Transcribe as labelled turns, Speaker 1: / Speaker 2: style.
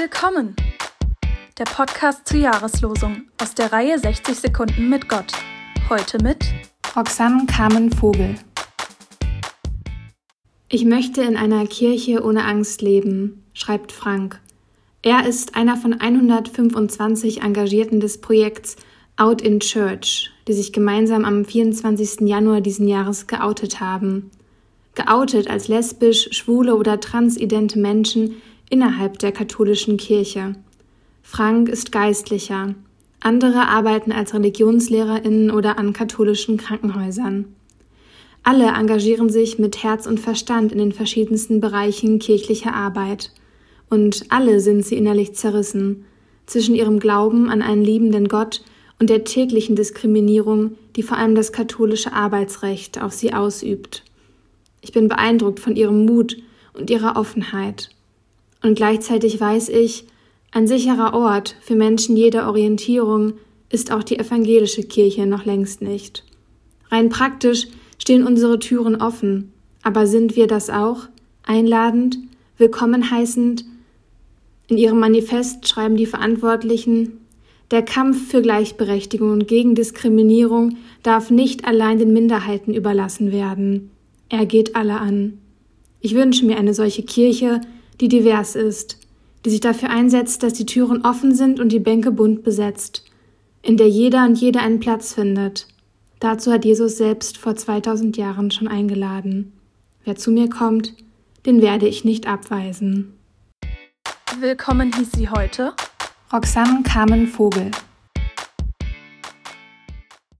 Speaker 1: Willkommen! Der Podcast zur Jahreslosung aus der Reihe 60 Sekunden mit Gott. Heute mit
Speaker 2: Roxanne Carmen Vogel. Ich möchte in einer Kirche ohne Angst leben, schreibt Frank. Er ist einer von 125 Engagierten des Projekts Out in Church, die sich gemeinsam am 24. Januar diesen Jahres geoutet haben. Geoutet als lesbisch, schwule oder transidente Menschen innerhalb der katholischen Kirche. Frank ist Geistlicher. Andere arbeiten als Religionslehrerinnen oder an katholischen Krankenhäusern. Alle engagieren sich mit Herz und Verstand in den verschiedensten Bereichen kirchlicher Arbeit. Und alle sind sie innerlich zerrissen zwischen ihrem Glauben an einen liebenden Gott und der täglichen Diskriminierung, die vor allem das katholische Arbeitsrecht auf sie ausübt. Ich bin beeindruckt von ihrem Mut und ihrer Offenheit. Und gleichzeitig weiß ich, ein sicherer Ort für Menschen jeder Orientierung ist auch die evangelische Kirche noch längst nicht. Rein praktisch stehen unsere Türen offen, aber sind wir das auch? Einladend, willkommen heißend? In ihrem Manifest schreiben die Verantwortlichen, der Kampf für Gleichberechtigung und gegen Diskriminierung darf nicht allein den Minderheiten überlassen werden. Er geht alle an. Ich wünsche mir eine solche Kirche, die divers ist, die sich dafür einsetzt, dass die Türen offen sind und die Bänke bunt besetzt, in der jeder und jede einen Platz findet. Dazu hat Jesus selbst vor 2000 Jahren schon eingeladen. Wer zu mir kommt, den werde ich nicht abweisen.
Speaker 1: Willkommen hieß sie heute
Speaker 2: Roxanne Carmen Vogel.